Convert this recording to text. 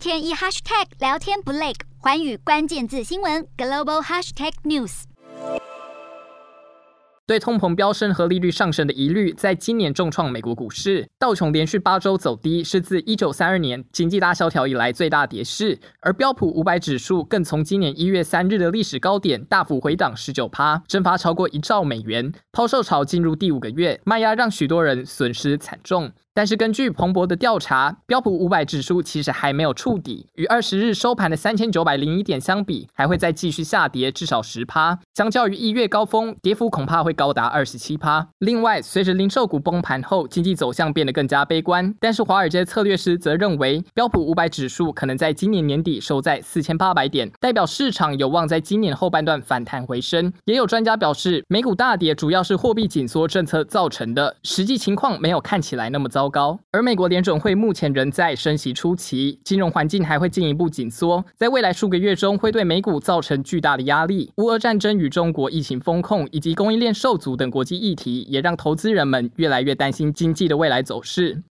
天一 hashtag 聊天不累，寰宇关键字新闻 global hashtag news。对通膨飙升和利率上升的疑虑，在今年重创美国股市，道琼连续八周走低，是自一九三二年经济大萧条以来最大跌势，而标普五百指数更从今年一月三日的历史高点大幅回档十九趴，蒸发超过一兆美元，抛售潮进入第五个月，卖压让许多人损失惨重。但是根据彭博的调查，标普五百指数其实还没有触底，与二十日收盘的三千九百零一点相比，还会再继续下跌至少十趴。相较于一月高峰，跌幅恐怕会高达二十七趴。另外，随着零售股崩盘后，经济走向变得更加悲观。但是华尔街策略师则认为，标普五百指数可能在今年年底收在四千八百点，代表市场有望在今年后半段反弹回升。也有专家表示，美股大跌主要是货币紧缩政策造成的，实际情况没有看起来那么糟。高，而美国联准会目前仍在升息初期，金融环境还会进一步紧缩，在未来数个月中会对美股造成巨大的压力。乌俄战争与中国疫情风控以及供应链受阻等国际议题，也让投资人们越来越担心经济的未来走势。